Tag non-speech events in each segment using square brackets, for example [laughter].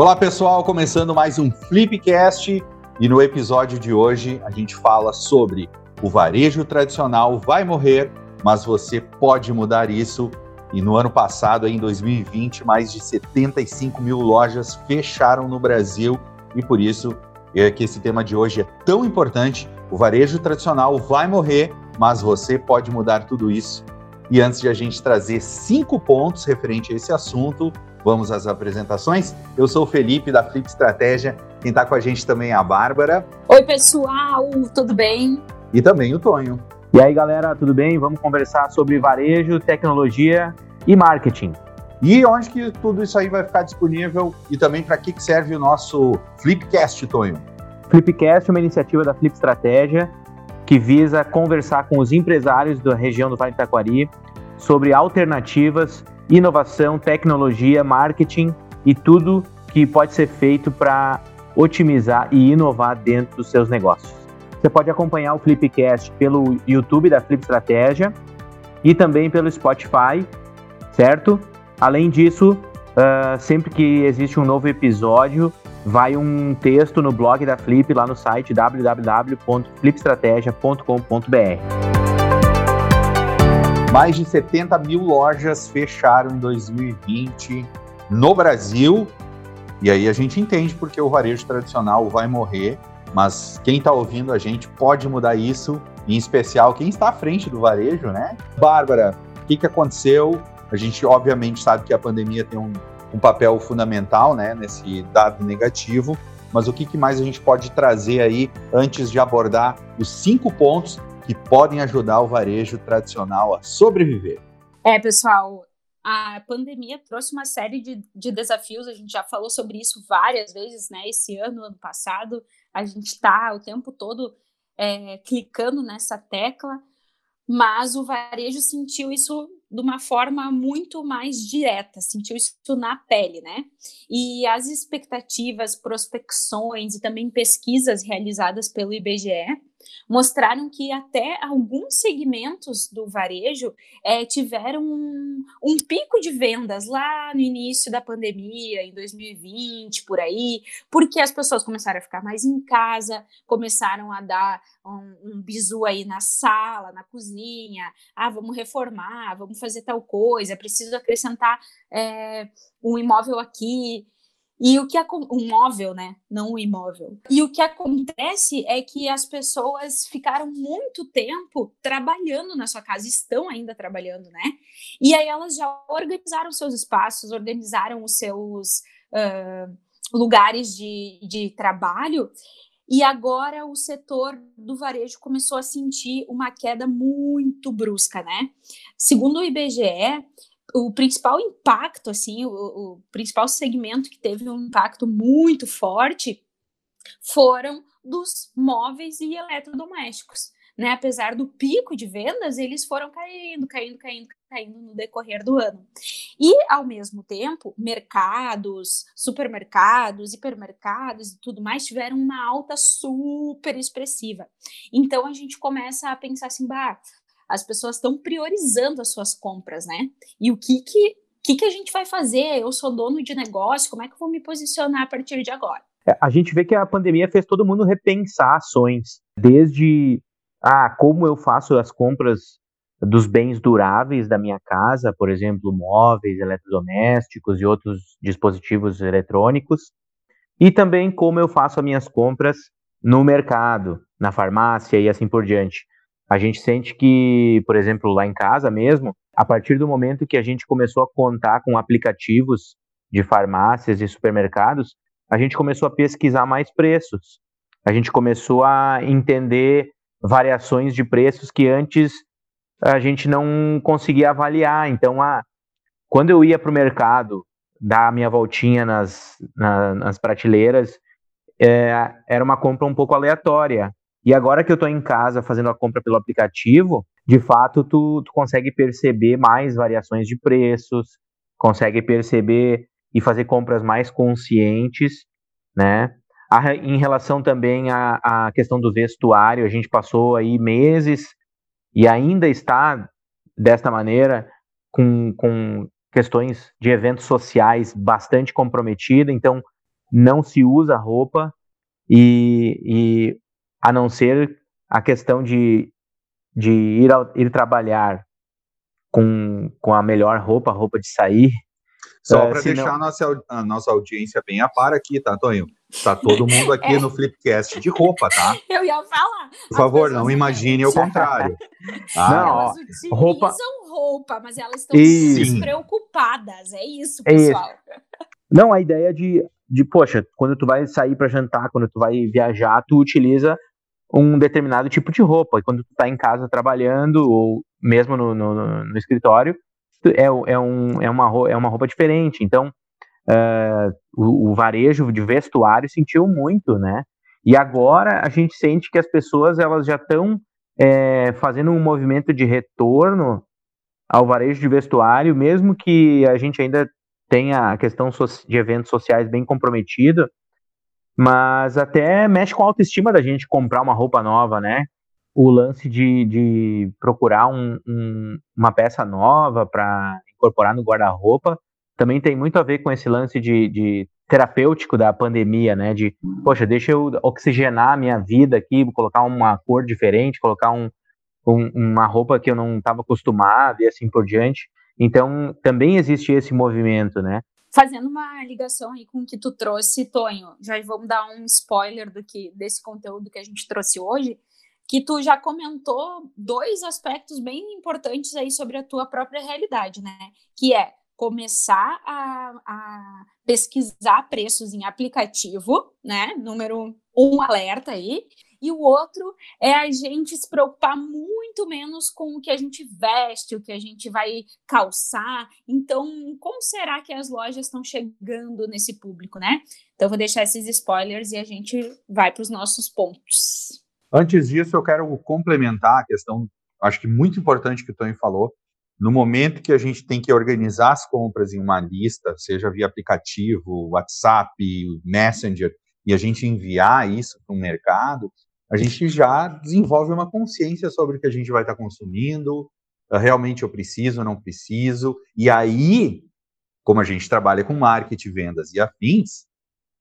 Olá pessoal, começando mais um Flipcast e no episódio de hoje a gente fala sobre o varejo tradicional vai morrer, mas você pode mudar isso. E no ano passado, em 2020, mais de 75 mil lojas fecharam no Brasil e por isso é que esse tema de hoje é tão importante. O varejo tradicional vai morrer, mas você pode mudar tudo isso. E antes de a gente trazer cinco pontos referente a esse assunto, vamos às apresentações. Eu sou o Felipe da Flip Estratégia. Quem está com a gente também é a Bárbara. Oi, pessoal, tudo bem? E também o Tonho. E aí, galera, tudo bem? Vamos conversar sobre varejo, tecnologia e marketing. E onde que tudo isso aí vai ficar disponível e também para que serve o nosso Flipcast, Tonho? Flipcast é uma iniciativa da Flip Estratégia que visa conversar com os empresários da região do Vale do Taquari sobre alternativas, inovação, tecnologia, marketing e tudo que pode ser feito para otimizar e inovar dentro dos seus negócios. Você pode acompanhar o Flipcast pelo YouTube da Flip Estratégia e também pelo Spotify, certo? Além disso, uh, sempre que existe um novo episódio, vai um texto no blog da Flip lá no site www.flipstrategia.com.br. Mais de 70 mil lojas fecharam em 2020 no Brasil. E aí a gente entende porque o varejo tradicional vai morrer, mas quem está ouvindo a gente pode mudar isso, em especial quem está à frente do varejo, né? Bárbara, o que, que aconteceu? A gente, obviamente, sabe que a pandemia tem um, um papel fundamental né, nesse dado negativo, mas o que, que mais a gente pode trazer aí antes de abordar os cinco pontos que podem ajudar o varejo tradicional a sobreviver? É, pessoal, a pandemia trouxe uma série de, de, desafios, a gente já falou sobre isso várias vezes, né? Esse ano, ano passado, a gente está o tempo todo é, clicando nessa tecla, mas o varejo sentiu isso de uma forma muito mais direta, sentiu isso na pele, né? E as expectativas, prospecções e também pesquisas realizadas pelo IBGE mostraram que até alguns segmentos do varejo é, tiveram um, um, pico de vendas lá no início da pandemia, em 2020, por aí, porque as pessoas começaram a ficar mais em casa, começaram a dar um, um bizu aí na sala, na cozinha, ah, vamos reformar, vamos fazer tal coisa, preciso acrescentar é, um imóvel aqui. E o que um móvel, né? Não um imóvel. E o que acontece é que as pessoas ficaram muito tempo trabalhando na sua casa, estão ainda trabalhando, né? E aí elas já organizaram seus espaços, organizaram os seus uh, lugares de, de trabalho. E agora o setor do varejo começou a sentir uma queda muito brusca, né? Segundo o IBGE, o principal impacto, assim, o, o, principal segmento que teve um impacto muito forte foram dos móveis e eletrodomésticos. Né? Apesar do pico de vendas, eles foram caindo, caindo, caindo, caindo no decorrer do ano. E, ao mesmo tempo, mercados, supermercados, hipermercados e tudo mais tiveram uma alta super expressiva. Então, a gente começa a pensar assim, bah, as pessoas estão priorizando as suas compras, né? E o que que, que que a gente vai fazer? Eu sou dono de negócio, como é que eu vou me posicionar a partir de agora? É, a gente vê que a pandemia fez todo mundo repensar ações, desde ah, como eu faço as compras dos bens duráveis da minha casa, por exemplo, móveis, eletrodomésticos e outros dispositivos eletrônicos, e também como eu faço as minhas compras no mercado, na farmácia e assim por diante. A gente sente que, por exemplo, lá em casa mesmo, a partir do momento que a gente começou a contar com aplicativos de farmácias e supermercados, a gente começou a pesquisar mais preços. A gente começou a entender variações de preços que antes a gente não conseguia avaliar. Então, a, quando eu ia para o mercado dar a minha voltinha nas, na, nas prateleiras, é, era uma compra um pouco aleatória. E agora que eu estou em casa fazendo a compra pelo aplicativo, de fato tu, tu consegue perceber mais variações de preços, consegue perceber e fazer compras mais conscientes, né? A, em relação também à, à questão do vestuário, a gente passou aí meses e ainda está desta maneira com, com questões de eventos sociais bastante comprometida, então não se usa roupa e, e a não ser a questão de, de ir, ao, ir trabalhar com, com a melhor roupa, roupa de sair. Só uh, para deixar não... a nossa, a nossa audiência bem a par aqui, tá, Tonho? Tá todo mundo aqui é. no Flipcast de roupa, tá? Eu ia falar. Por favor, não imagine [laughs] o contrário. Tá? Não, elas utilizam roupa... roupa, mas elas estão despreocupadas. É isso, pessoal. É isso. Não, a ideia de, de, poxa, quando tu vai sair para jantar, quando tu vai viajar, tu utiliza um determinado tipo de roupa. E quando tu tá em casa trabalhando, ou mesmo no, no, no escritório, é, é, um, é, uma, é uma roupa diferente. Então, uh, o, o, varejo de vestuário sentiu muito, né? E agora a gente sente que as pessoas elas já estão é, fazendo um movimento de retorno ao varejo de vestuário, mesmo que a gente ainda tenha a questão de eventos sociais bem comprometida, mas até mexe com a autoestima da gente comprar uma roupa nova, né? O lance de, de procurar um, um, uma peça nova para incorporar no guarda-roupa também tem muito a ver com esse lance de, de, terapêutico da pandemia, né? De, poxa, deixa eu oxigenar a minha vida aqui, colocar uma cor diferente, colocar um, um, uma roupa que eu não estava acostumado e assim por diante. Então, também existe esse movimento, né? Fazendo uma ligação aí com o que tu trouxe, Tonho, já vamos dar um spoiler do que desse conteúdo que a gente trouxe hoje, que tu já comentou dois aspectos bem importantes aí sobre a tua própria realidade, né? Que é começar a, a pesquisar preços em aplicativo, né? Número um alerta aí, e o outro é a gente se preocupar muito menos com o que a gente veste, o que a gente vai calçar. Então, como será que as lojas estão chegando nesse público, né? Então, vou deixar esses spoilers e a gente vai para os nossos pontos. Antes disso, eu quero complementar a questão, acho que muito importante que o Tony falou. No momento que a gente tem que organizar as compras em uma lista, seja via aplicativo, WhatsApp, Messenger, e a gente enviar isso para o mercado, a gente já desenvolve uma consciência sobre o que a gente vai estar consumindo, ah, realmente eu preciso, não preciso, e aí, como a gente trabalha com marketing, vendas e afins,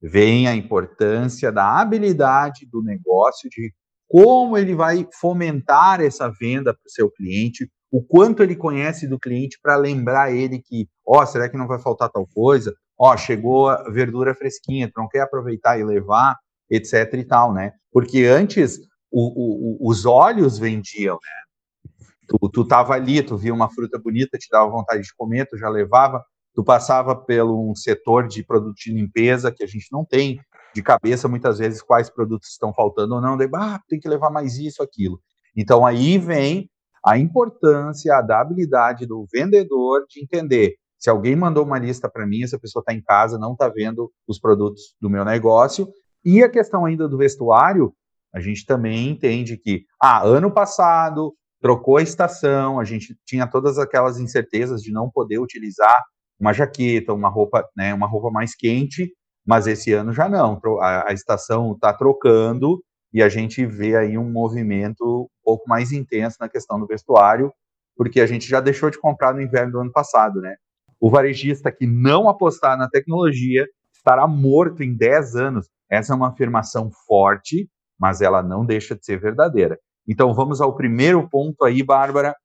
vem a importância da habilidade do negócio, de como ele vai fomentar essa venda para o seu cliente, o quanto ele conhece do cliente para lembrar ele que, ó, oh, será que não vai faltar tal coisa? Ó, oh, chegou a verdura fresquinha, não quer aproveitar e levar? Etc e tal, né? Porque antes o, o, os olhos vendiam, né? Tu, tu tava ali, tu via uma fruta bonita, te dava vontade de comer, tu já levava, tu passava pelo um setor de produto de limpeza que a gente não tem de cabeça muitas vezes quais produtos estão faltando ou não, daí, ah, tem que levar mais isso, aquilo. Então aí vem a importância da habilidade do vendedor de entender se alguém mandou uma lista para mim, essa pessoa está em casa, não está vendo os produtos do meu negócio, e a questão ainda do vestuário, a gente também entende que, ah, ano passado trocou a estação, a gente tinha todas aquelas incertezas de não poder utilizar uma jaqueta, uma roupa, né, uma roupa mais quente, mas esse ano já não. A, a estação está trocando e a gente vê aí um movimento um pouco mais intenso na questão do vestuário, porque a gente já deixou de comprar no inverno do ano passado, né? O varejista que não apostar na tecnologia estará morto em 10 anos. Essa é uma afirmação forte, mas ela não deixa de ser verdadeira. Então vamos ao primeiro ponto aí, Bárbara.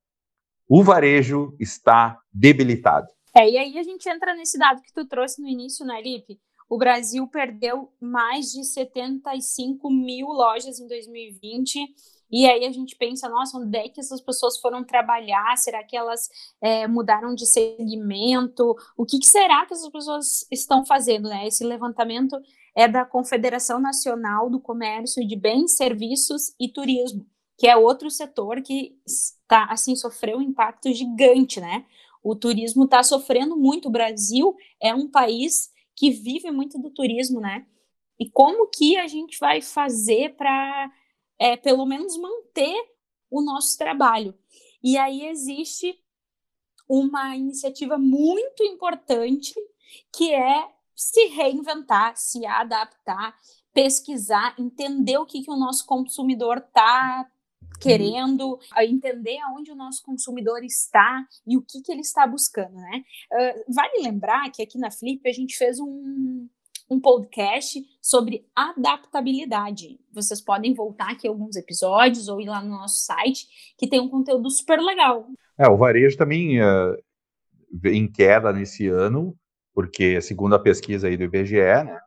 O varejo está debilitado. É, e aí a gente entra nesse dado que tu trouxe no início, né, Lipe? O Brasil perdeu mais de 75 mil lojas em 2020 e aí a gente pensa, nossa, onde é que essas pessoas foram trabalhar? Será que elas é, mudaram de segmento? O que, que, será que essas pessoas estão fazendo? Né? Esse levantamento é da Confederação Nacional do Comércio de Bens, Serviços e Turismo, que é outro setor que está assim sofreu um impacto gigante, né? O turismo está sofrendo muito. O Brasil é um país que vive muito do turismo, né? E como que a gente vai fazer para é, pelo menos manter o nosso trabalho. E aí existe uma iniciativa muito importante que é se reinventar, se adaptar, pesquisar, entender o que, que o nosso consumidor está querendo, entender aonde o nosso consumidor está e o que, que ele está buscando, né? Uh, vale lembrar que aqui na Flip a gente fez um, um podcast sobre adaptabilidade. Vocês podem voltar aqui alguns episódios ou ir lá no nosso site, que tem um conteúdo super legal. É, o varejo também uh, em queda nesse ano, porque segundo a pesquisa aí do IBGE, né,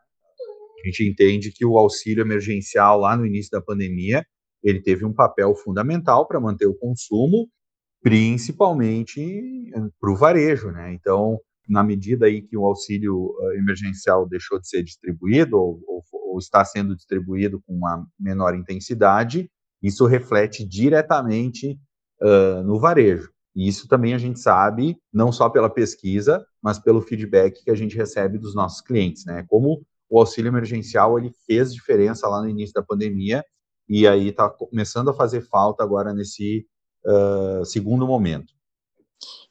a gente entende que o auxílio emergencial lá no início da pandemia, ele teve um papel fundamental para manter o consumo, principalmente para o varejo, né? Então, na medida aí que o auxílio eh, emergencial deixou de ser distribuído ou, ou, ou está sendo distribuído com uma menor intensidade, isso reflete diretamente uh, no varejo. E isso também a gente sabe, não só pela pesquisa, mas pelo feedback que a gente recebe dos nossos clientes, né? Como o auxílio emergencial ele fez diferença lá no início da pandemia e aí está começando a fazer falta agora nesse uh, segundo momento.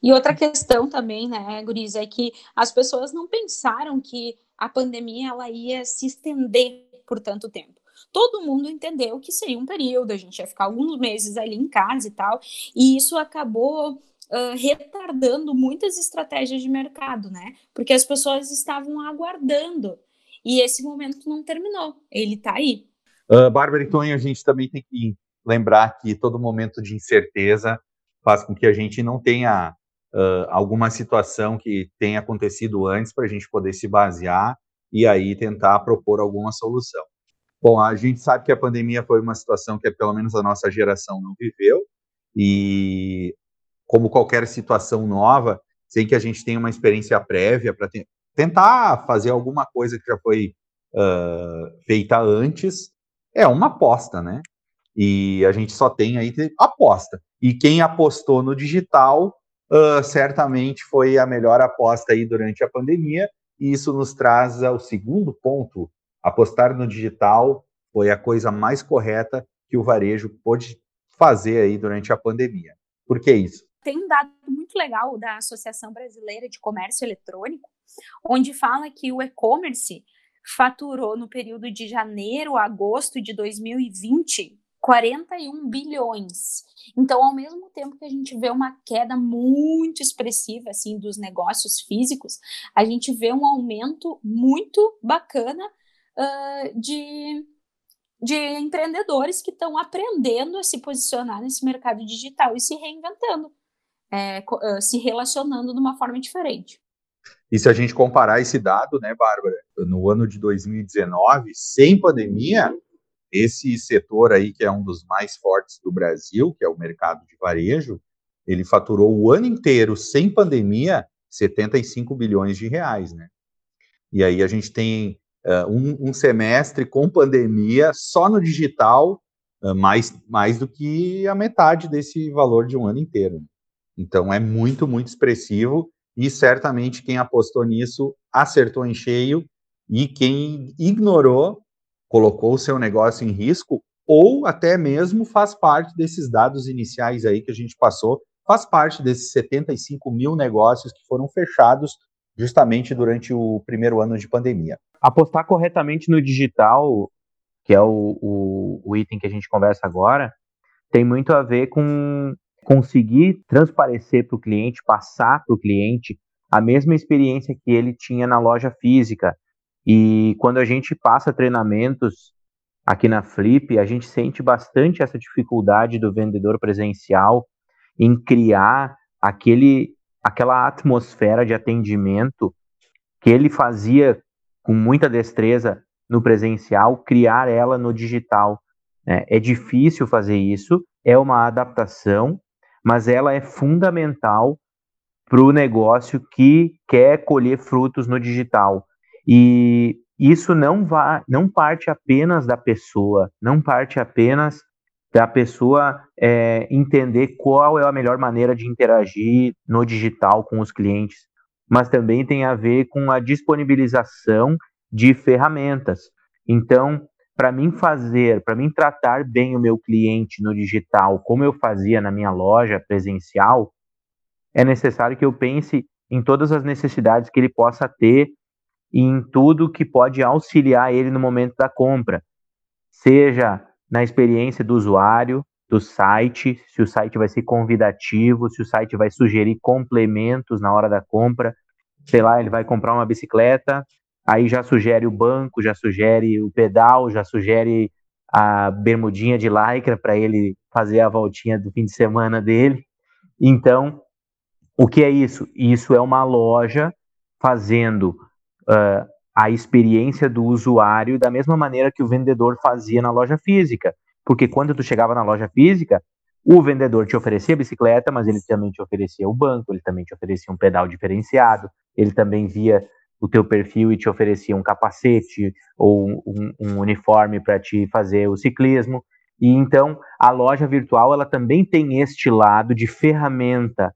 E outra questão também, né, Guriz, é que as pessoas não pensaram que a pandemia ela ia se estender por tanto tempo. Todo mundo entendeu que seria um período, a gente ia ficar alguns meses ali em casa e tal, e isso acabou uh, retardando muitas estratégias de mercado, né? Porque as pessoas estavam aguardando e esse momento não terminou, ele está aí. Uh, Bárbara, então a gente também tem que lembrar que todo momento de incerteza faz com que a gente não tenha uh, alguma situação que tenha acontecido antes para a gente poder se basear e aí tentar propor alguma solução. Bom, a gente sabe que a pandemia foi uma situação que pelo menos a nossa geração não viveu e como qualquer situação nova, sem que a gente tenha uma experiência prévia para te tentar fazer alguma coisa que já foi uh, feita antes, é uma aposta, né? E a gente só tem aí aposta. E quem apostou no digital uh, certamente foi a melhor aposta aí durante a pandemia. E isso nos traz ao segundo ponto. Apostar no digital foi a coisa mais correta que o varejo pôde fazer aí durante a pandemia. Por que isso? Tem um dado muito legal da Associação Brasileira de Comércio Eletrônico, onde fala que o e-commerce faturou no período de janeiro a agosto de 2020 41 bilhões. Então, ao mesmo tempo que a gente vê uma queda muito expressiva assim dos negócios físicos, a gente vê um aumento muito bacana uh, de, de empreendedores que estão aprendendo a se posicionar nesse mercado digital e se reinventando, é, uh, se relacionando de uma forma diferente. E se a gente comparar esse dado, né, Bárbara, no ano de 2019, sem pandemia, esse setor aí, que é um dos mais fortes do Brasil, que é o mercado de varejo, ele faturou o ano inteiro, sem pandemia, 75 bilhões de reais, né? E aí a gente tem uh, um, um, semestre com pandemia só no digital, uh, mais, mais do que a metade desse valor de um ano inteiro. Então é muito, muito expressivo e certamente quem apostou nisso acertou em cheio e quem ignorou colocou o seu negócio em risco ou até mesmo faz parte desses dados iniciais aí que a gente passou, faz parte desses 75 mil negócios que foram fechados justamente durante o primeiro ano de pandemia. Apostar corretamente no digital, que é o, o, o item que a gente conversa agora, tem muito a ver com conseguir transparecer para o cliente, passar para o cliente a mesma experiência que ele tinha na loja física, e quando a gente passa treinamentos aqui na Flip, a gente sente bastante essa dificuldade do vendedor presencial em criar aquele, aquela atmosfera de atendimento que ele fazia com muita destreza no presencial, criar ela no digital. Né? É difícil fazer isso, é uma adaptação, mas ela é fundamental para o negócio que quer colher frutos no digital. E isso não vai, não parte apenas da pessoa, não parte apenas da pessoa é, entender qual é a melhor maneira de interagir no digital com os clientes, mas também tem a ver com a disponibilização de ferramentas. Então, para mim fazer, para mim tratar bem o meu cliente no digital, como eu fazia na minha loja presencial, é necessário que eu pense em todas as necessidades que ele possa ter e em tudo que pode auxiliar ele no momento da compra, seja na experiência do usuário, do site, se o site vai ser convidativo, se o site vai sugerir complementos na hora da compra. Sei lá, ele vai comprar uma bicicleta, aí já sugere o banco, já sugere o pedal, já sugere a bermudinha de lycra para ele fazer a voltinha do fim de semana dele. Então, o que é isso? Isso é uma loja fazendo uh, a experiência do usuário da mesma maneira que o vendedor fazia na loja física. Porque quando tu chegava na loja física, o vendedor te oferecia a bicicleta, mas ele também te oferecia o banco, ele também te oferecia um pedal diferenciado, ele também via o teu perfil e te oferecia um capacete ou um, um uniforme para te fazer o ciclismo. E então a loja virtual ela também tem este lado de ferramenta,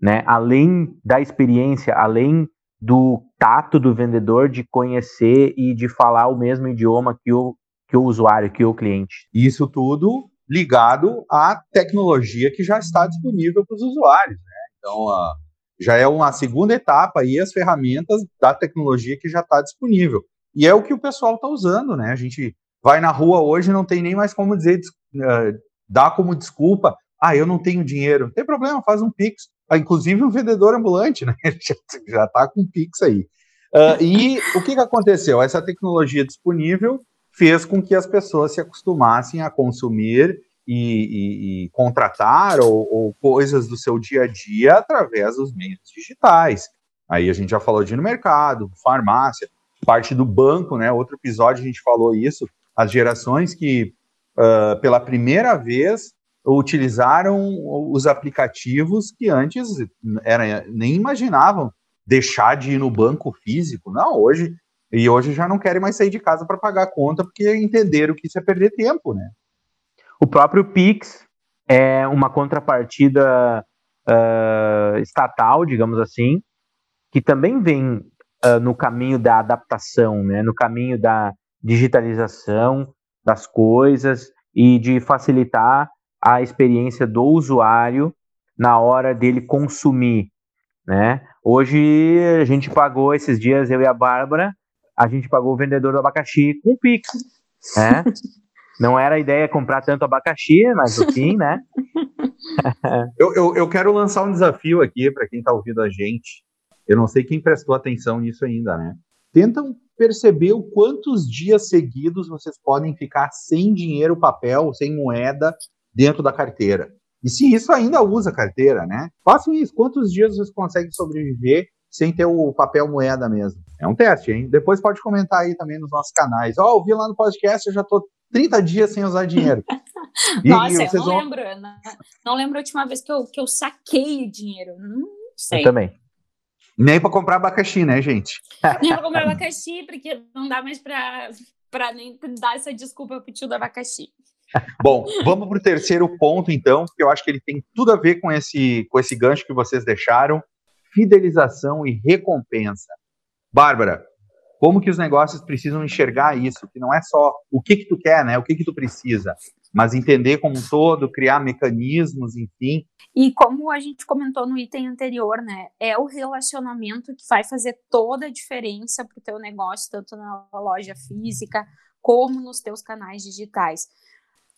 né? Além da experiência, além do tato do vendedor de conhecer e de falar o mesmo idioma que o, que o usuário, que o cliente. Isso tudo ligado à tecnologia que já está disponível para os usuários. Né? Então, a, já é uma segunda etapa aí as ferramentas da tecnologia que já está disponível. E é o que o pessoal está usando, né? A gente vai na rua hoje não tem nem mais como dizer, uh, dar como desculpa, ah, eu não tenho dinheiro. Não tem problema, faz um Pix. Ah, inclusive um vendedor ambulante, né? [laughs] já está com Pix aí. Uh, e o que, que aconteceu? Essa tecnologia disponível fez com que as pessoas se acostumassem a consumir e, e, e contratar ou, ou, coisas do seu dia a dia através dos meios digitais. Aí a gente já falou de no mercado, farmácia, parte do banco, né? Outro episódio a gente falou isso, as gerações que uh, pela primeira vez utilizaram os aplicativos que antes era, nem imaginavam deixar de ir no banco físico. Não, hoje e hoje já não querem mais sair de casa para pagar a conta porque entenderam que isso é perder tempo, né? O próprio Pix é uma contrapartida uh, estatal, digamos assim, que também vem uh, no caminho da adaptação, né? no caminho da digitalização das coisas e de facilitar a experiência do usuário na hora dele consumir, né? Hoje a gente pagou esses dias eu e a Bárbara, a gente pagou o vendedor do abacaxi com Pix, né? [laughs] Não era a ideia comprar tanto abacaxi, mas no fim, né? [laughs] eu, eu, eu, quero lançar um desafio aqui para quem está ouvindo a gente. Eu não sei quem prestou atenção nisso ainda, né? Tentam perceber o quantos dias seguidos vocês podem ficar sem dinheiro, papel, sem moeda dentro da carteira. E se isso ainda usa carteira, né? Façam isso. Quantos dias vocês conseguem sobreviver sem ter o papel moeda mesmo? É um teste, hein? Depois pode comentar aí também nos nossos canais. Ó, oh, ouvi lá no podcast, eu já tô 30 dias sem usar dinheiro. [laughs] E, Nossa, e eu não vão... lembro. Não, não, lembro a última vez que eu, que eu saquei dinheiro. Não sei. Eu também. Nem para comprar abacaxi, né, gente? [laughs] Nem para [laughs] comprar abacaxi, porque não dá mais para nem dar essa desculpa pro tio do abacaxi. Bom, vamos para o terceiro ponto, então, que eu acho que ele tem tudo a ver com esse, com esse gancho que vocês deixaram: fidelização e recompensa. Bárbara, como que os negócios precisam enxergar isso, que não é só o que que tu quer, né, o que que tu precisa, mas entender como um todo, criar mecanismos, enfim. E como a gente comentou no item anterior, né, é o relacionamento que vai fazer toda a diferença para o teu negócio, tanto na loja física como nos teus canais digitais.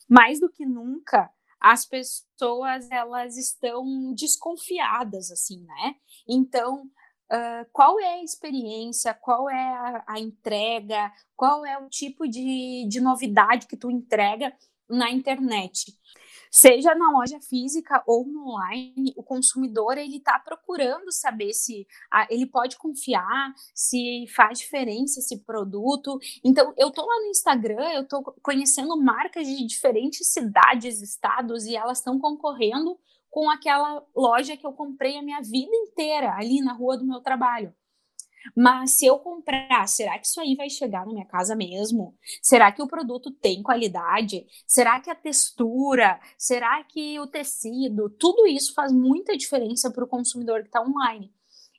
Mais do que nunca, as pessoas elas estão desconfiadas assim, né? Então Uh, qual é a experiência, qual é a, a, entrega, qual é o tipo de, de novidade que tu entrega na internet. Seja na loja física ou no online, o consumidor ele está procurando saber se ah, ele pode confiar, se faz diferença esse produto. Então, eu estou lá no Instagram, eu estou conhecendo marcas de diferentes cidades, estados, e elas estão concorrendo com aquela loja que eu comprei a minha vida inteira ali na rua do meu trabalho. Mas se eu comprar, será que isso aí vai chegar na minha casa mesmo? Será que o produto tem qualidade? Será que a textura? Será que o tecido? Tudo isso faz muita diferença para o consumidor que está online.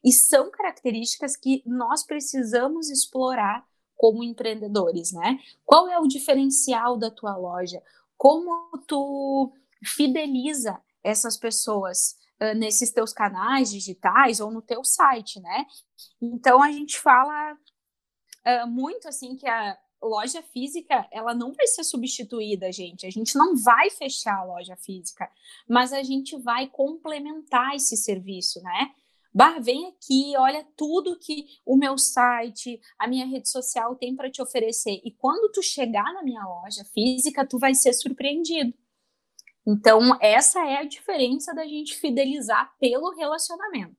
E são características que nós precisamos explorar como empreendedores, né? Qual é o diferencial da tua loja? Como tu fideliza essas pessoas nesses teus canais digitais ou no teu site, né? Então a gente fala uh, muito assim que a loja física ela não vai ser substituída, gente. A gente não vai fechar a loja física, mas a gente vai complementar esse serviço, né? Bah, vem aqui, olha tudo que o meu site, a minha rede social tem para te oferecer. E quando tu chegar na minha loja física, tu vai ser surpreendido. Então, essa é a diferença da gente fidelizar pelo relacionamento.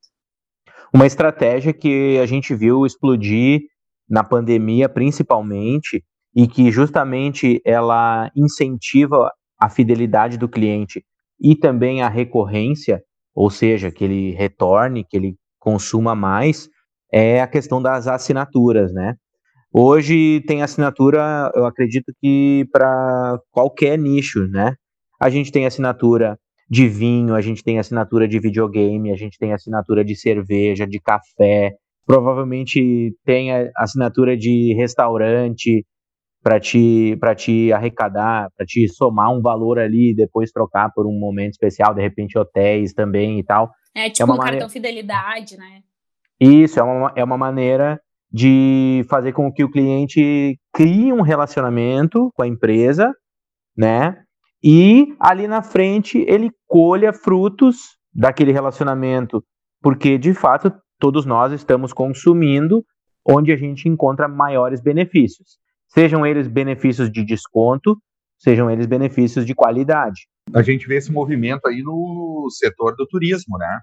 Uma estratégia que a gente viu explodir na pandemia, principalmente, e que justamente ela incentiva a fidelidade do cliente e também a recorrência, ou seja, que ele retorne, que ele consuma mais, é a questão das assinaturas, né? Hoje tem assinatura, eu acredito que para qualquer nicho, né? A gente tem assinatura de vinho, a gente tem assinatura de videogame, a gente tem assinatura de cerveja, de café, provavelmente tem assinatura de restaurante para te para te arrecadar, para te somar um valor ali e depois trocar por um momento especial, de repente hotéis também e tal. É tipo é um maneira... cartão fidelidade, né? Isso, é uma, é uma maneira de fazer com que o cliente crie um relacionamento com a empresa, né? E ali na frente ele colha frutos daquele relacionamento, porque de fato todos nós estamos consumindo onde a gente encontra maiores benefícios, sejam eles benefícios de desconto, sejam eles benefícios de qualidade. A gente vê esse movimento aí no setor do turismo, né?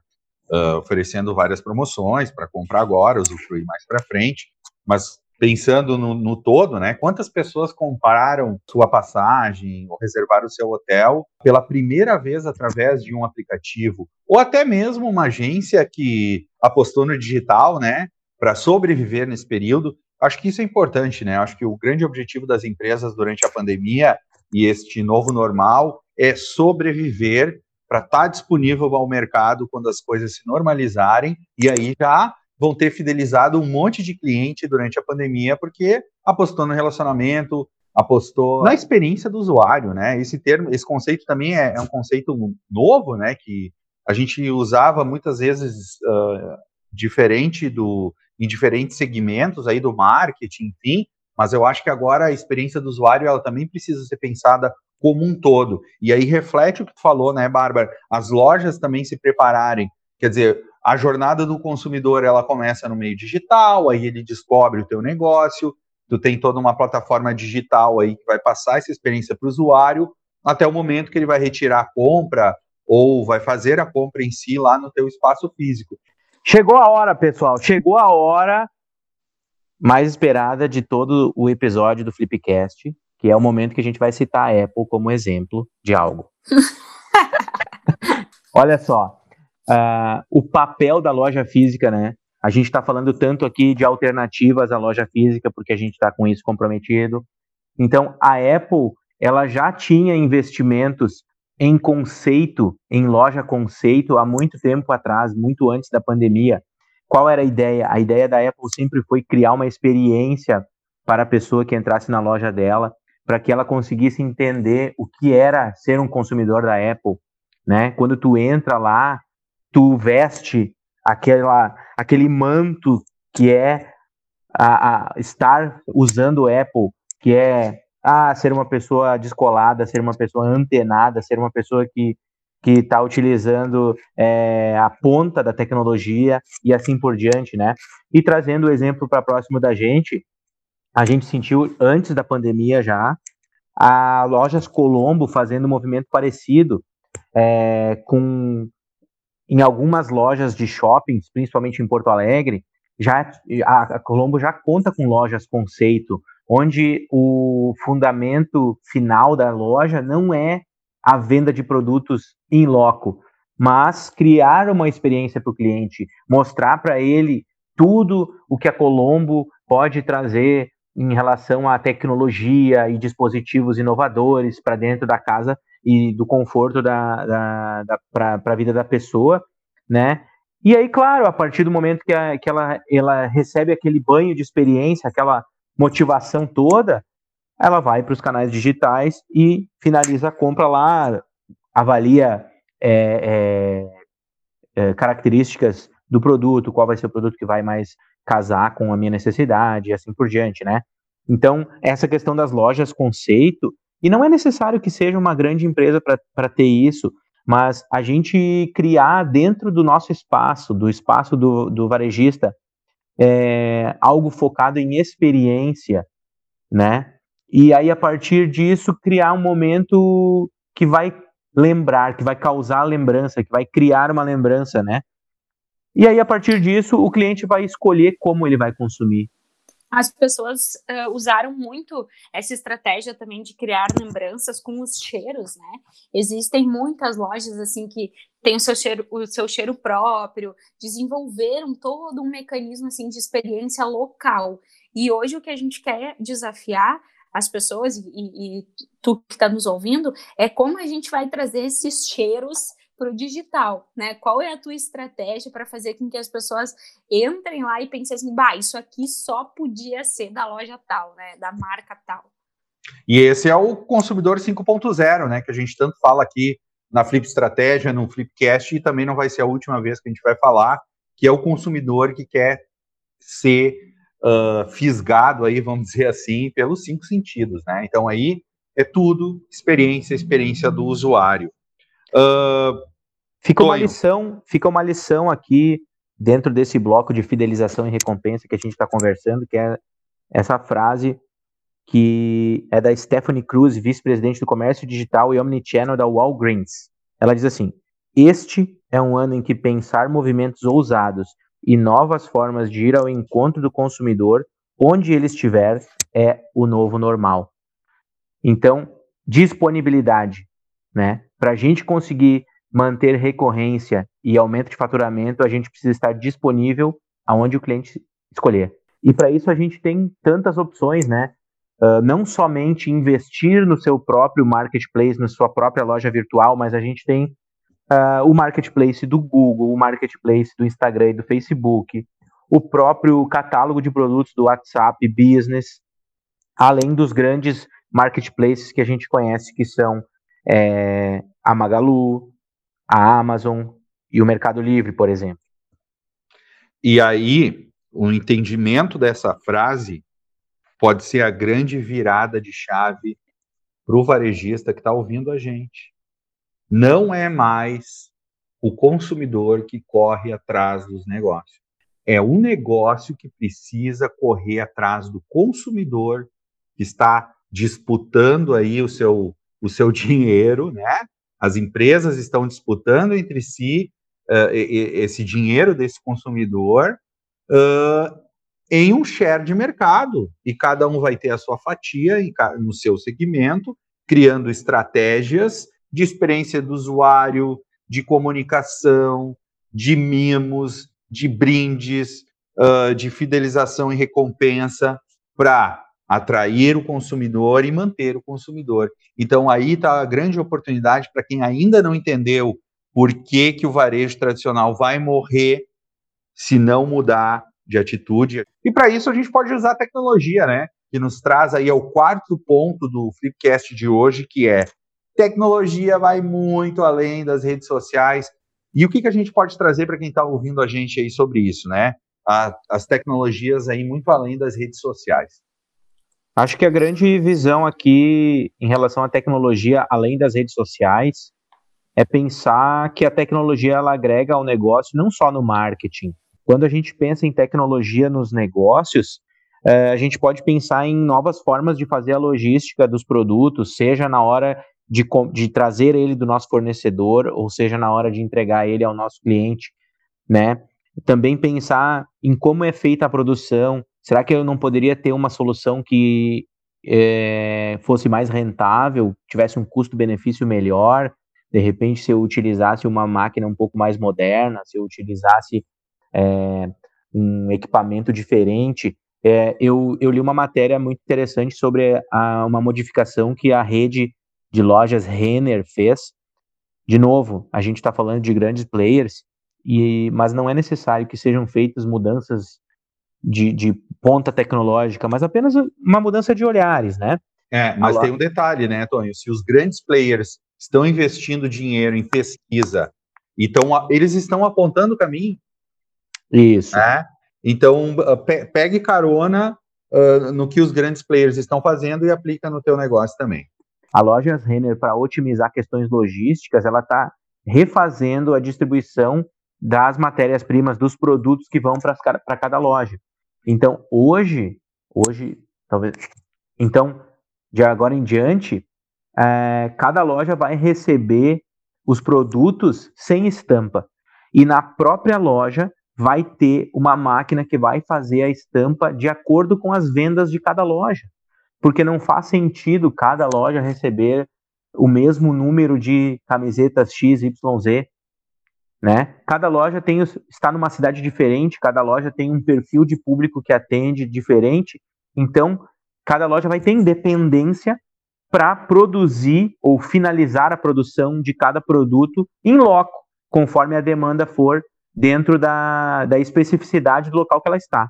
Uh, oferecendo várias promoções para comprar agora, usufruir mais para frente, mas pensando no, no, todo, né? Quantas pessoas compraram sua passagem ou reservaram seu hotel pela primeira vez através de um aplicativo ou até mesmo uma agência que apostou no digital, né? Para sobreviver nesse período. Acho que isso é importante, né? Acho que o grande objetivo das empresas durante a pandemia e este novo normal é sobreviver para estar tá disponível ao mercado quando as coisas se normalizarem e aí já vão ter fidelizado um monte de cliente durante a pandemia porque apostou no relacionamento, apostou na experiência do usuário, né? Esse termo, esse conceito também é, é um conceito novo, né? Que a gente usava muitas vezes uh, diferente do em diferentes segmentos aí do marketing, enfim. Mas eu acho que agora a experiência do usuário ela também precisa ser pensada como um todo. E aí reflete o que tu falou, né, Bárbara? As lojas também se prepararem. Quer dizer, a jornada do consumidor ela começa no meio digital, aí ele descobre o teu negócio, tu tem toda uma plataforma digital aí que vai passar essa experiência para o usuário até o momento que ele vai retirar a compra ou vai fazer a compra em si lá no teu espaço físico. Chegou a hora, pessoal, chegou a hora mais esperada de todo o episódio do Flipcast, que é o momento que a gente vai citar a Apple como exemplo de algo. [laughs] Olha só, uh, o papel da loja física, né? A gente está falando tanto aqui de alternativas à loja física, porque a gente está com isso comprometido. Então, a Apple, ela já tinha investimentos em conceito, em loja conceito, há muito tempo atrás, muito antes da pandemia. Qual era a ideia? A ideia da Apple sempre foi criar uma experiência para a pessoa que entrasse na loja dela, para que ela conseguisse entender o que era ser um consumidor da Apple, né? Quando tu entra lá, tu veste aquela, aquele manto que é a, a estar usando o Apple, que é ah, ser uma pessoa descolada, ser uma pessoa antenada, ser uma pessoa que que está utilizando é, a ponta da tecnologia e assim por diante, né? E trazendo o exemplo para próximo da gente, a gente sentiu antes da pandemia já a lojas Colombo fazendo um movimento parecido é, com em algumas lojas de shoppings, principalmente em Porto Alegre, já a, Colombo já conta com lojas conceito, onde o fundamento final da loja não é a venda de produtos em loco, mas criar uma experiência para o cliente, mostrar para ele tudo o que a Colombo pode trazer em relação à tecnologia e dispositivos inovadores para dentro da casa e do conforto da, da, da para a vida da pessoa, né? E aí, claro, a partir do momento que, a, que ela, ela recebe aquele banho de experiência, aquela motivação toda, ela vai para os canais digitais e finaliza a compra lá, avalia é, é, é, características do produto, qual vai ser o produto que vai mais casar com a minha necessidade e assim por diante, né? Então, essa questão das lojas conceito, e não é necessário que seja uma grande empresa para ter isso. mas a gente criar dentro do nosso espaço, do espaço do, do varejista, é, algo focado em experiência, né? E aí, a partir disso, criar um momento que vai lembrar, que vai causar lembrança, que vai criar uma lembrança, né? E aí, a partir disso, o cliente vai escolher como ele vai consumir. As pessoas uh, usaram muito essa estratégia também de criar lembranças com os cheiros, né? Existem muitas lojas assim que têm o seu cheiro, o seu cheiro próprio, desenvolveram todo um mecanismo assim de experiência local. E hoje o que a gente quer desafiar as pessoas e, e tu que está nos ouvindo é como a gente vai trazer esses cheiros para o digital, né? Qual é a tua estratégia para fazer com que as pessoas entrem lá e pensem assim, bah, isso aqui só podia ser da loja tal, né? Da marca tal. E esse é o consumidor 5.0, né? Que a gente tanto fala aqui na Flip Estratégia, no Flipcast, e também não vai ser a última vez que a gente vai falar, que é o consumidor que quer ser uh, fisgado aí, vamos dizer assim, pelos cinco sentidos, né? Então aí é tudo experiência, experiência do usuário. Uh, fica uma lição, fica uma lição aqui dentro desse bloco de fidelização e recompensa que a gente está conversando, que é essa frase que é da Stephanie Cruz, vice-presidente do Comércio Digital e Omnichannel da Walgreens. Ela diz assim: Este é um ano em que pensar movimentos ousados e novas formas de ir ao encontro do consumidor, onde ele estiver, é o novo normal. Então, disponibilidade, né? Para a gente conseguir manter recorrência e aumento de faturamento, a gente precisa estar disponível aonde o cliente escolher. E para isso a gente tem tantas opções, né? Uh, não somente investir no seu próprio marketplace, na sua própria loja virtual, mas a gente tem uh, o marketplace do Google, o marketplace do Instagram e do Facebook, o próprio catálogo de produtos do WhatsApp Business, além dos grandes marketplaces que a gente conhece, que são é, a Magalu, a Amazon e o Mercado Livre, por exemplo. E aí, o entendimento dessa frase pode ser a grande virada de chave para o varejista que está ouvindo a gente. Não é mais o consumidor que corre atrás dos negócios. É o negócio que precisa correr atrás do consumidor que está disputando aí o seu o seu dinheiro, né? As empresas estão disputando entre si uh, esse dinheiro desse consumidor uh, em um share de mercado e cada um vai ter a sua fatia no seu segmento, criando estratégias de experiência do usuário, de comunicação, de mimos, de brindes, uh, de fidelização e recompensa para atrair o consumidor e manter o consumidor. Então aí está a grande oportunidade para quem ainda não entendeu por que, que o varejo tradicional vai morrer se não mudar de atitude. E para isso a gente pode usar a tecnologia, né? Que nos traz aí ao quarto ponto do Flipcast de hoje, que é tecnologia vai muito além das redes sociais. E o que, que a gente pode trazer para quem está ouvindo a gente aí sobre isso, né? A, as tecnologias aí muito além das redes sociais. Acho que a grande visão aqui em relação à tecnologia, além das redes sociais, é pensar que a tecnologia ela agrega ao negócio não só no marketing. Quando a gente pensa em tecnologia nos negócios, é, a gente pode pensar em novas formas de fazer a logística dos produtos, seja na hora de, de trazer ele do nosso fornecedor, ou seja na hora de entregar ele ao nosso cliente, né? Também pensar em como é feita a produção, Será que eu não poderia ter uma solução que é, fosse mais rentável, tivesse um custo-benefício melhor? De repente, se eu utilizasse uma máquina um pouco mais moderna, se eu utilizasse é, um equipamento diferente. É, eu, eu li uma matéria muito interessante sobre a, uma modificação que a rede de lojas Renner fez. De novo, a gente está falando de grandes players, e, mas não é necessário que sejam feitas mudanças de, de ponta tecnológica, mas apenas uma mudança de olhares, né? É, mas tem um detalhe, né, Tonho? Se os grandes players estão investindo dinheiro em pesquisa, então eles estão apontando o caminho. Isso. Né? Então, pe pegue carona uh, no que os grandes players estão fazendo e aplica no teu negócio também. A loja Renner, para otimizar questões logísticas, ela está refazendo a distribuição das matérias-primas, dos produtos que vão para cada loja. Então, hoje, hoje, talvez. Então, de agora em diante, é, cada loja vai receber os produtos sem estampa. E na própria loja vai ter uma máquina que vai fazer a estampa de acordo com as vendas de cada loja. Porque não faz sentido cada loja receber o mesmo número de camisetas XYZ né? Cada loja tem está numa cidade diferente, cada loja tem um perfil de público que atende diferente, então cada loja vai ter independência para produzir ou finalizar a produção de cada produto em loco, conforme a demanda for dentro da, da especificidade do local que ela está.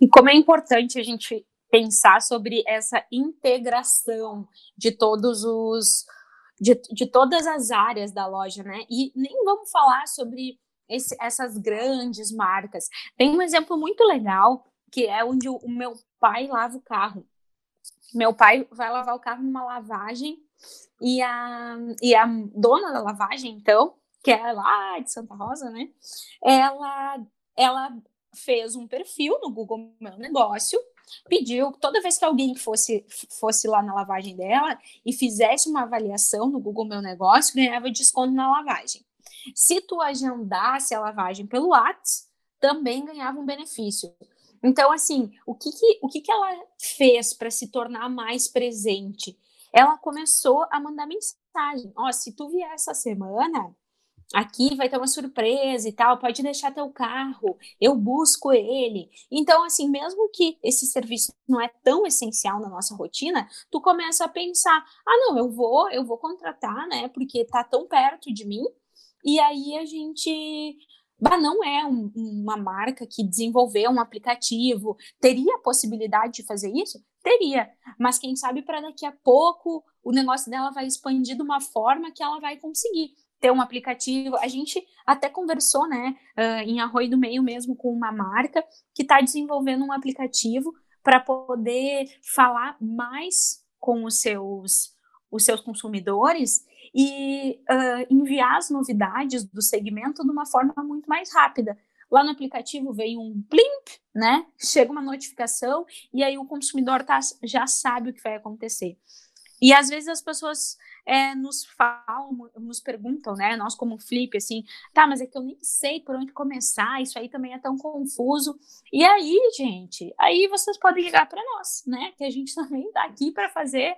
E como é importante a gente pensar sobre essa integração de todos os de, de todas as áreas da loja, né? E nem vamos falar sobre esse, essas grandes marcas. Tem um exemplo muito legal, que é onde o, o meu pai lava o carro. Meu pai vai lavar o carro numa lavagem e a, e a dona da lavagem, então, que é lá de Santa Rosa, né? Ela, ela fez um perfil no Google Meu Negócio pediu toda vez que alguém fosse fosse lá na lavagem dela e fizesse uma avaliação no Google Meu Negócio, ganhava desconto na lavagem. Se tu agendasse a lavagem pelo WhatsApp, também ganhava um benefício. Então, assim, o que, que o que, que ela fez para se tornar mais presente? Ela começou a mandar mensagem: Ó, oh, se tu vier essa semana, aqui vai ter uma surpresa e tal, pode deixar teu carro, eu busco ele. Então, assim, mesmo que esse serviço não é tão essencial na nossa rotina, tu começa a pensar, ah, não, eu vou, eu vou contratar, né, porque tá tão perto de mim, e aí a gente Bah, não é um, uma marca que desenvolveu um aplicativo. Teria a possibilidade de fazer isso? Teria. Mas quem sabe para daqui a pouco o negócio dela vai expandir de uma forma que ela vai conseguir ter um aplicativo. A gente até conversou, né, uh, em Arroio do Meio mesmo com uma marca que está desenvolvendo um aplicativo para poder falar mais com os seus, os seus consumidores e uh, enviar as novidades do segmento de uma forma muito mais rápida. Lá no aplicativo veio um plimp, né? Chega uma notificação e aí o consumidor tá, já sabe o que vai acontecer. E às vezes as pessoas é, nos falam, nos perguntam, né? Nós como Flip, assim, tá, mas é que eu nem sei por onde começar, isso aí também é tão confuso. E aí, gente, aí vocês podem ligar para nós, né? Que a gente [laughs] também está aqui para fazer,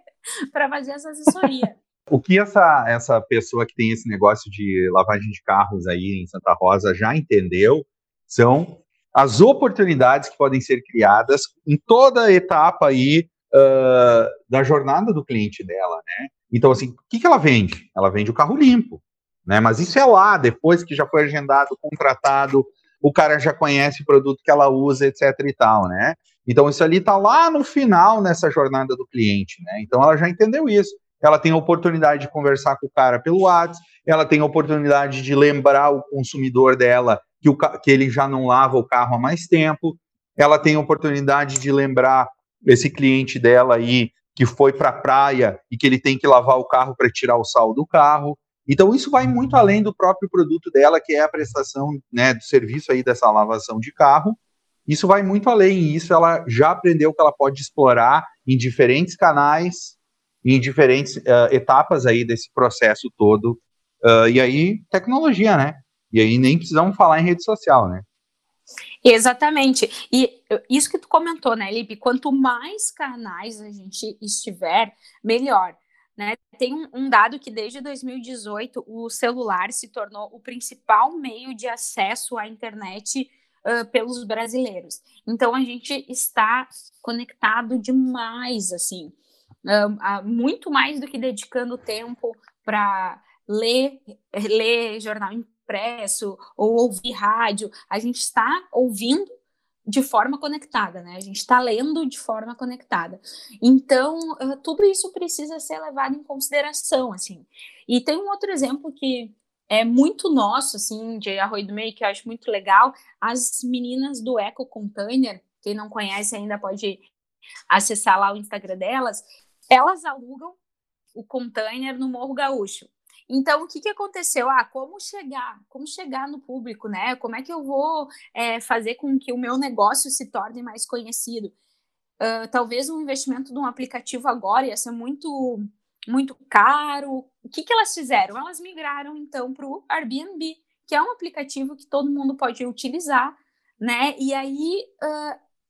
para fazer essa assessoria. [laughs] O que essa, essa pessoa que tem esse negócio de lavagem de carros aí em Santa Rosa já entendeu são as oportunidades que podem ser criadas em toda etapa aí uh, da jornada do cliente dela, né? Então, assim, o que, que ela vende? Ela vende o carro limpo, né? Mas isso é lá, depois que já foi agendado, contratado, o cara já conhece o produto que ela usa, etc e tal, né? Então, isso ali está lá no final nessa jornada do cliente, né? Então, ela já entendeu isso. Ela tem a oportunidade de conversar com o cara pelo WhatsApp, ela tem a oportunidade de lembrar o consumidor dela que, o, que ele já não lava o carro há mais tempo, ela tem a oportunidade de lembrar esse cliente dela aí que foi para a praia e que ele tem que lavar o carro para tirar o sal do carro. Então isso vai muito além do próprio produto dela, que é a prestação né, do serviço aí dessa lavação de carro. Isso vai muito além, isso ela já aprendeu que ela pode explorar em diferentes canais, em diferentes uh, etapas aí desse processo todo. Uh, e aí, tecnologia, né? E aí nem precisamos falar em rede social, né? Exatamente. E isso que tu comentou, né, Lipe? Quanto mais canais a gente estiver, melhor. Né? Tem um, um, dado que desde 2018 o celular se tornou o principal meio de acesso à internet uh, pelos brasileiros. Então a gente está conectado demais, assim, uh, muito mais do que dedicando tempo para ler, ler jornal impresso ou ouvir rádio, a gente está ouvindo de forma conectada, né? A gente está lendo de forma conectada. Então, uh, tudo isso precisa ser levado em consideração, assim. E tem um outro exemplo que é muito nosso, assim, de Arroio do Meio, que eu acho muito legal. As meninas do Eco Container, quem não conhece ainda pode acessar lá o Instagram delas, elas alugam o container no Morro Gaúcho. Então, o que, que aconteceu? Ah, como chegar? Como chegar no público, né? Como é que eu vou é, fazer com que o meu negócio se torne mais conhecido? Uh, talvez um investimento de um aplicativo agora ia ser muito, muito caro. O que, que elas fizeram? Elas migraram, então, para o Airbnb, que é um aplicativo que todo mundo pode utilizar, né? E aí,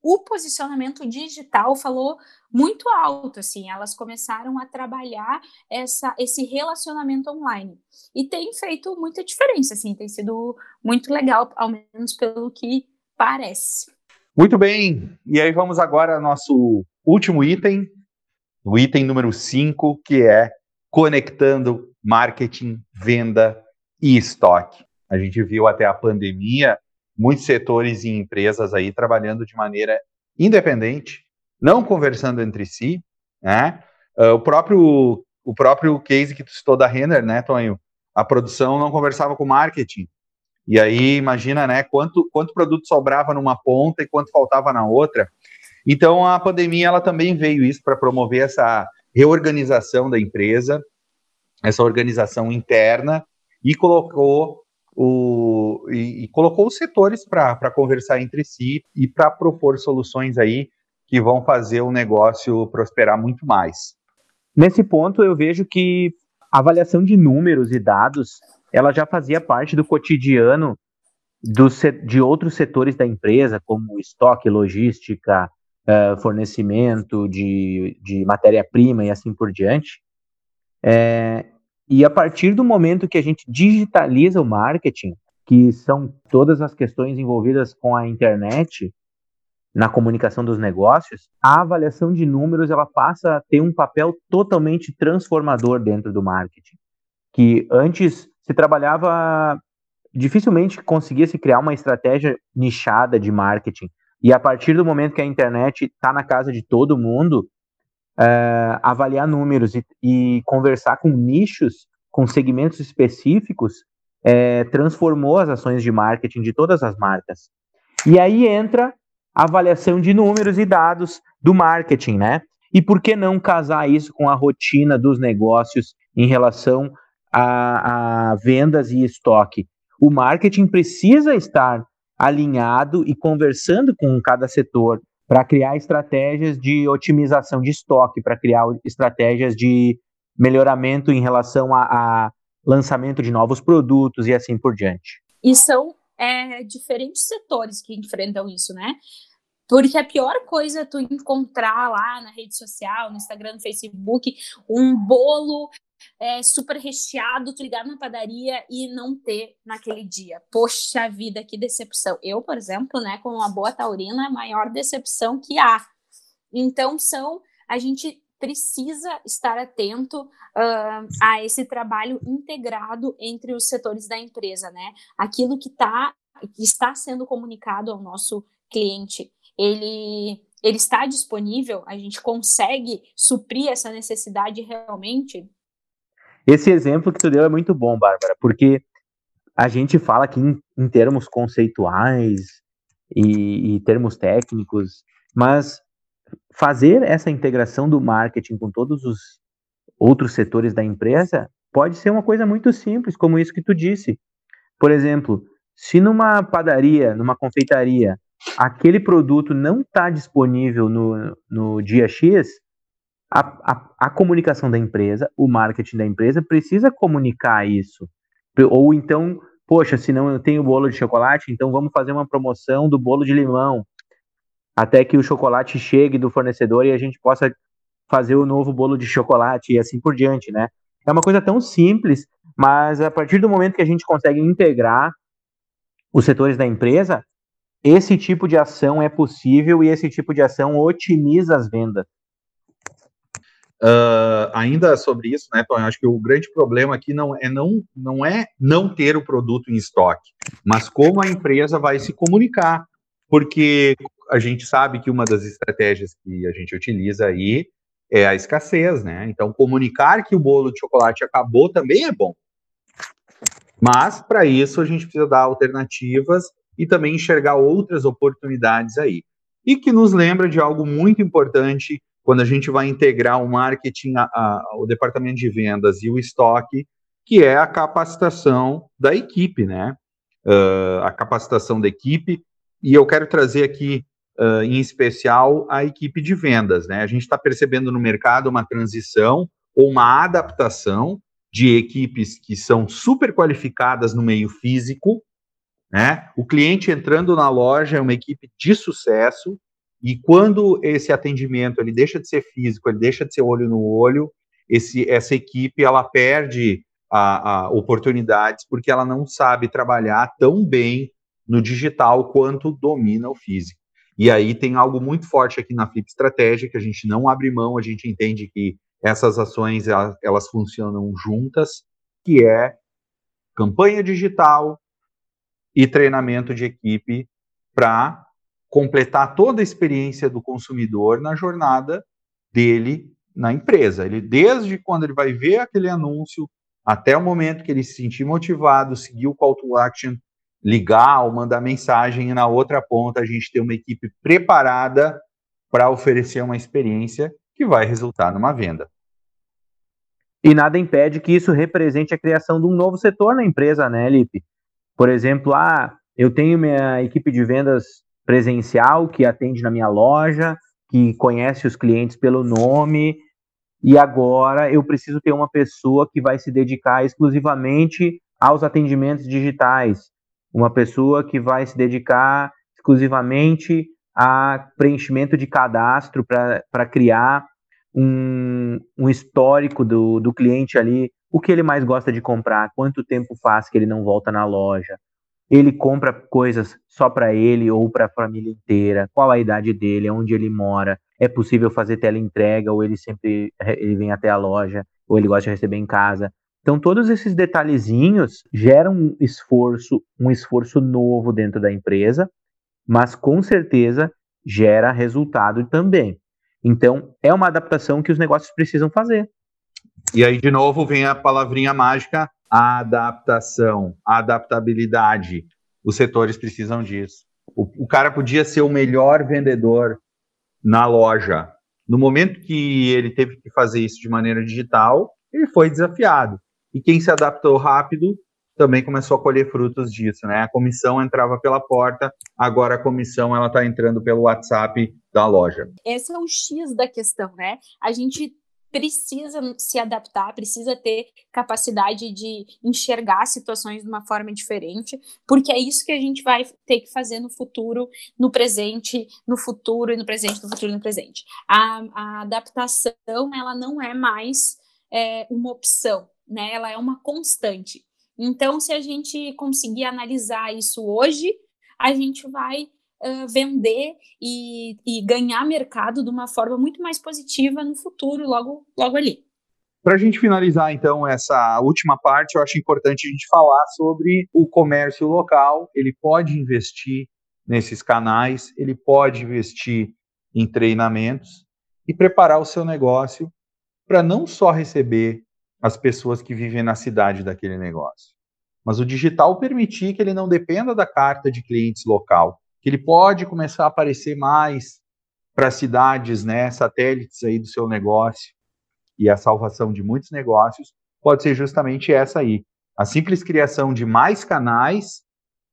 o posicionamento digital falou muito alto, assim, elas começaram a trabalhar essa, esse relacionamento online. E tem feito muita diferença, assim, tem sido muito legal, ao menos pelo que parece. Muito bem, e aí vamos agora ao nosso último item, o item número 5, que é conectando marketing, venda e estoque. A gente viu até a pandemia muitos setores e empresas aí trabalhando de maneira independente, não conversando entre si, né? Uh, o próprio o próprio case que tu citou da Renner, né, Tonho? A produção não conversava com o marketing. E aí imagina, né, quanto quanto produto sobrava numa ponta e quanto faltava na outra. Então a pandemia ela também veio isso para promover essa reorganização da empresa, essa organização interna e colocou o, e, e colocou os setores para conversar entre si e para propor soluções aí que vão fazer o negócio prosperar muito mais. Nesse ponto, eu vejo que a avaliação de números e dados ela já fazia parte do cotidiano do, de outros setores da empresa, como estoque, logística, uh, fornecimento de, de matéria-prima e assim por diante. É, e a partir do momento que a gente digitaliza o marketing, que são todas as questões envolvidas com a internet na comunicação dos negócios, a avaliação de números ela passa a ter um papel totalmente transformador dentro do marketing. Que antes se trabalhava dificilmente conseguia se criar uma estratégia nichada de marketing. E a partir do momento que a internet está na casa de todo mundo, uh, avaliar números e, e, conversar com nichos, com segmentos específicos, é, transformou as ações de marketing de todas as marcas. E aí entra a avaliação de números e dados do marketing, né? E por que não casar isso com a rotina dos negócios em relação a, a vendas e estoque? O marketing precisa estar alinhado e conversando com cada setor para criar estratégias de otimização de estoque, para criar estratégias de melhoramento em relação a, a, lançamento de novos produtos e assim por diante. E são é, diferentes setores que enfrentam isso, né? Porque a pior coisa é tu encontrar lá na rede social, no Instagram, no Facebook, um bolo é, super recheado, tu ligar na padaria e não ter naquele dia. Poxa vida, que decepção. Eu, por exemplo, né, com uma boa taurina, a maior decepção que há. Então, são, a gente precisa estar atento uh, a esse trabalho integrado entre os setores da empresa, né? Aquilo que, tá, que está sendo comunicado ao nosso cliente, ele ele está disponível? A gente consegue suprir essa necessidade realmente? Esse exemplo que tu deu é muito bom, Bárbara, porque a gente fala aqui em, em termos conceituais e, e, termos técnicos, mas fazer essa integração do marketing com todos os outros setores da empresa pode ser uma coisa muito simples, como isso que tu disse. Por exemplo, se numa padaria, numa confeitaria, aquele produto não está disponível no, no dia X, a, a, a, comunicação da empresa, o marketing da empresa precisa comunicar isso. Ou então, poxa, se não eu tenho bolo de chocolate, então vamos fazer uma promoção do bolo de limão, até que o chocolate chegue do fornecedor e a gente possa fazer o novo bolo de chocolate e assim por diante, né? É uma coisa tão simples, mas a partir do momento que a gente consegue integrar os setores da empresa, esse tipo de ação é possível e esse tipo de ação otimiza as vendas. Uh, ainda sobre isso, né, Tony, acho que o grande problema aqui não é não, não é não ter o produto em estoque, mas como a empresa vai se comunicar, porque a gente sabe que uma das estratégias que a gente utiliza aí é a escassez, né? Então, comunicar que o bolo de chocolate acabou também é bom. Mas, para isso, a gente precisa dar alternativas e também enxergar outras oportunidades aí. E que nos lembra de algo muito importante quando a gente vai integrar o marketing, a, a, o departamento de vendas e o estoque, que é a capacitação da equipe, né? Uh, a capacitação da equipe, e eu quero trazer aqui, uh, em especial, a equipe de vendas, né? A gente está percebendo no mercado uma transição ou uma adaptação de equipes que são super qualificadas no meio físico, né? O cliente entrando na loja é uma equipe de sucesso, e quando esse atendimento ele deixa de ser físico, ele deixa de ser olho no olho, esse, essa equipe ela perde a, a oportunidades porque ela não sabe trabalhar tão bem no digital quanto domina o físico. E aí tem algo muito forte aqui na Flip Estratégia que a gente não abre mão, a gente entende que essas ações elas, elas funcionam juntas, que é campanha digital e treinamento de equipe para completar toda a experiência do consumidor na jornada dele na empresa. Ele desde quando ele vai ver aquele anúncio até o momento que ele se sentir motivado, seguir o call to action, ligar ou mandar mensagem e na outra ponta a gente ter uma equipe preparada para oferecer uma experiência que vai resultar numa venda. E nada impede que isso represente a criação de um novo setor na empresa, né, Lipe? Por exemplo, ah, eu tenho minha equipe de vendas presencial que atende na minha loja, que conhece os clientes pelo nome, e agora eu preciso ter uma pessoa que vai se dedicar exclusivamente aos atendimentos digitais, uma pessoa que vai se dedicar exclusivamente a preenchimento de cadastro para criar um, um histórico do, do cliente ali, o que ele mais gosta de comprar, quanto tempo faz que ele não volta na loja, ele compra coisas só para ele ou para a família inteira, qual a idade dele, onde ele mora, é possível fazer teleentrega ou ele sempre ele vem até a loja ou ele gosta de receber em casa. Então todos esses detalhezinhos geram um esforço, um esforço novo dentro da empresa, mas com certeza gera resultado também. Então é uma adaptação que os negócios precisam fazer. E aí de novo vem a palavrinha mágica a adaptação, a adaptabilidade. Os setores precisam disso. O, o cara podia ser o melhor vendedor na loja. No momento que ele teve que fazer isso de maneira digital, ele foi desafiado. E quem se adaptou rápido também começou a colher frutos disso, né? A comissão entrava pela porta, agora a comissão ela está entrando pelo WhatsApp da loja. Esse é o X da questão, né? A gente precisa se adaptar, precisa ter capacidade de enxergar situações de uma forma diferente, porque é isso que a gente vai ter que fazer no futuro, no presente, no futuro e no presente, no futuro e no presente. A, a adaptação, ela não é mais é, uma opção, né? Ela é uma constante. Então, se a gente conseguir analisar isso hoje, a gente vai uh, vender e, e, ganhar mercado de uma forma muito mais positiva no futuro, logo, logo ali. Para a gente finalizar, então, essa última parte, eu acho importante a gente falar sobre o comércio local. Ele pode investir nesses canais, ele pode investir em treinamentos e preparar o seu negócio para não só receber as pessoas que vivem na cidade daquele negócio, mas o digital permitir que ele não dependa da carta de clientes local, que ele pode começar a aparecer mais para cidades, né, satélites aí do seu negócio. E a salvação de muitos negócios pode ser justamente essa aí. A simples criação de mais canais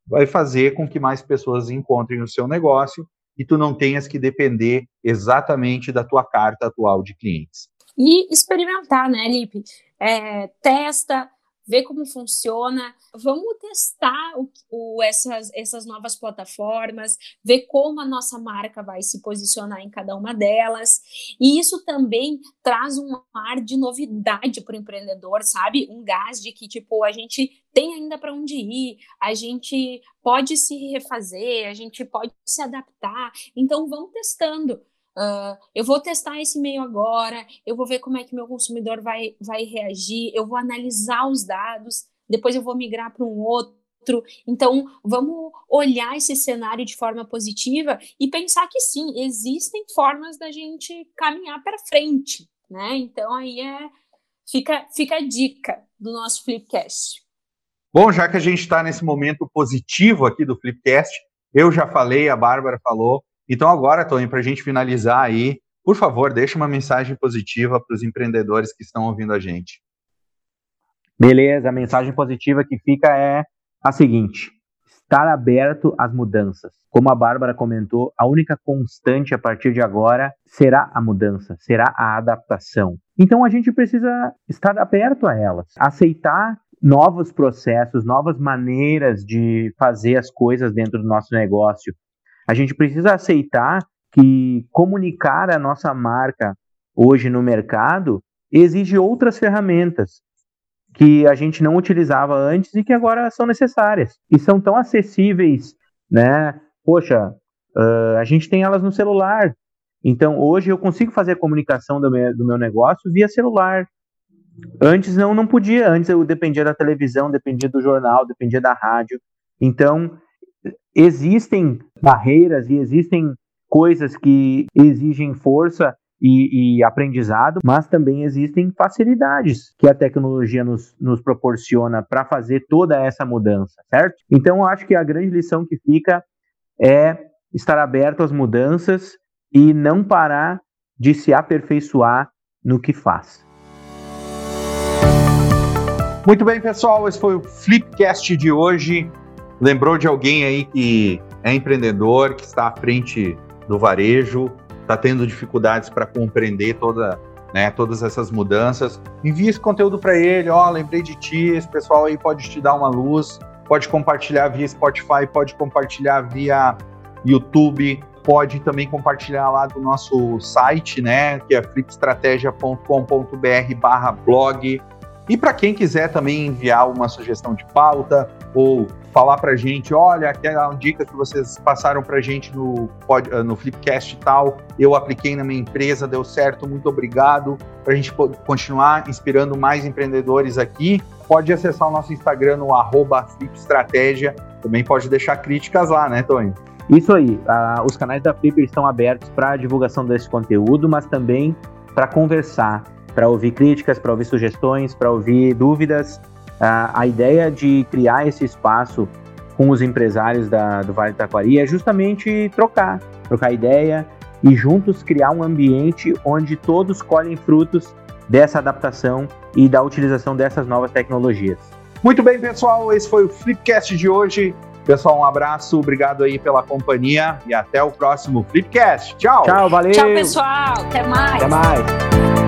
vai fazer com que mais pessoas encontrem o seu negócio e tu não tenhas que depender exatamente da tua carta atual de clientes. E experimentar, né, Lipe? É, testa, ver como funciona. Vamos testar o, o, essas, essas novas plataformas, ver como a nossa marca vai se posicionar em cada uma delas. E isso também traz um ar de novidade para o empreendedor, sabe? Um gás de que, tipo, a gente tem ainda para onde ir, a gente pode se refazer, a gente pode se adaptar. Então, vamos testando. Uh, eu vou testar esse e-mail agora, eu vou ver como é que meu consumidor vai, vai reagir, eu vou analisar os dados, depois eu vou migrar para um outro. Então, vamos olhar esse cenário de forma positiva e pensar que sim, existem formas da gente caminhar para frente, né? Então, aí é fica, fica a dica do nosso Flipcast. Bom, já que a gente está nesse momento positivo aqui do Flipcast, eu já falei, a Bárbara falou, então, agora, Tony, para a gente finalizar aí, por favor, deixe uma mensagem positiva para os empreendedores que estão ouvindo a gente. Beleza, a mensagem positiva que fica é a seguinte: estar aberto às mudanças. Como a Bárbara comentou, a única constante a partir de agora será a mudança, será a adaptação. Então a gente precisa estar aberto a elas, aceitar novos processos, novas maneiras de fazer as coisas dentro do nosso negócio. A gente precisa aceitar que comunicar a nossa marca hoje no mercado exige outras ferramentas que a gente não utilizava antes e que agora são necessárias e são tão acessíveis, né? Poxa, uh, a gente tem elas no celular. Então hoje eu consigo fazer a comunicação do meu, do meu negócio via celular. Antes não, não podia. Antes eu dependia da televisão, dependia do jornal, dependia da rádio. Então existem barreiras e existem coisas que exigem força e, e, aprendizado, mas também existem facilidades que a tecnologia nos, nos proporciona para fazer toda essa mudança, certo? Então, eu acho que a grande lição que fica é estar aberto às mudanças e não parar de se aperfeiçoar no que faz. Muito bem, pessoal, esse foi o Flipcast de hoje. Lembrou de alguém aí que é empreendedor, que está à frente do varejo, está tendo dificuldades para compreender toda, né, todas essas mudanças, envie esse conteúdo para ele. Ó, oh, lembrei de ti, esse pessoal aí pode te dar uma luz, pode compartilhar via Spotify, pode compartilhar via YouTube, pode também compartilhar lá do nosso site, né, que é flipstrategia.com.br/blog. E para quem quiser também enviar uma sugestão de pauta ou falar para gente, olha, aquela dica que vocês passaram para gente no, eh, no Flipcast e tal, eu apliquei na minha empresa, deu certo, muito obrigado. Para a gente continuar inspirando mais empreendedores aqui, pode acessar o nosso Instagram no arroba Flipstratégia, também pode deixar críticas lá, né, Tony? Isso aí, uh, os canais da Flip estão abertos para divulgação desse conteúdo, mas também para conversar, para ouvir críticas, para ouvir sugestões, para ouvir dúvidas a ideia de criar esse espaço com os empresários da, do Vale do Taquari é justamente trocar, trocar ideia e juntos criar um ambiente onde todos colhem frutos dessa adaptação e da utilização dessas novas tecnologias. Muito bem, pessoal, esse foi o Flipcast de hoje. Pessoal, um abraço, obrigado aí pela companhia e até o próximo Flipcast. Tchau. Tchau, valeu. Tchau, pessoal. Até mais. Até mais.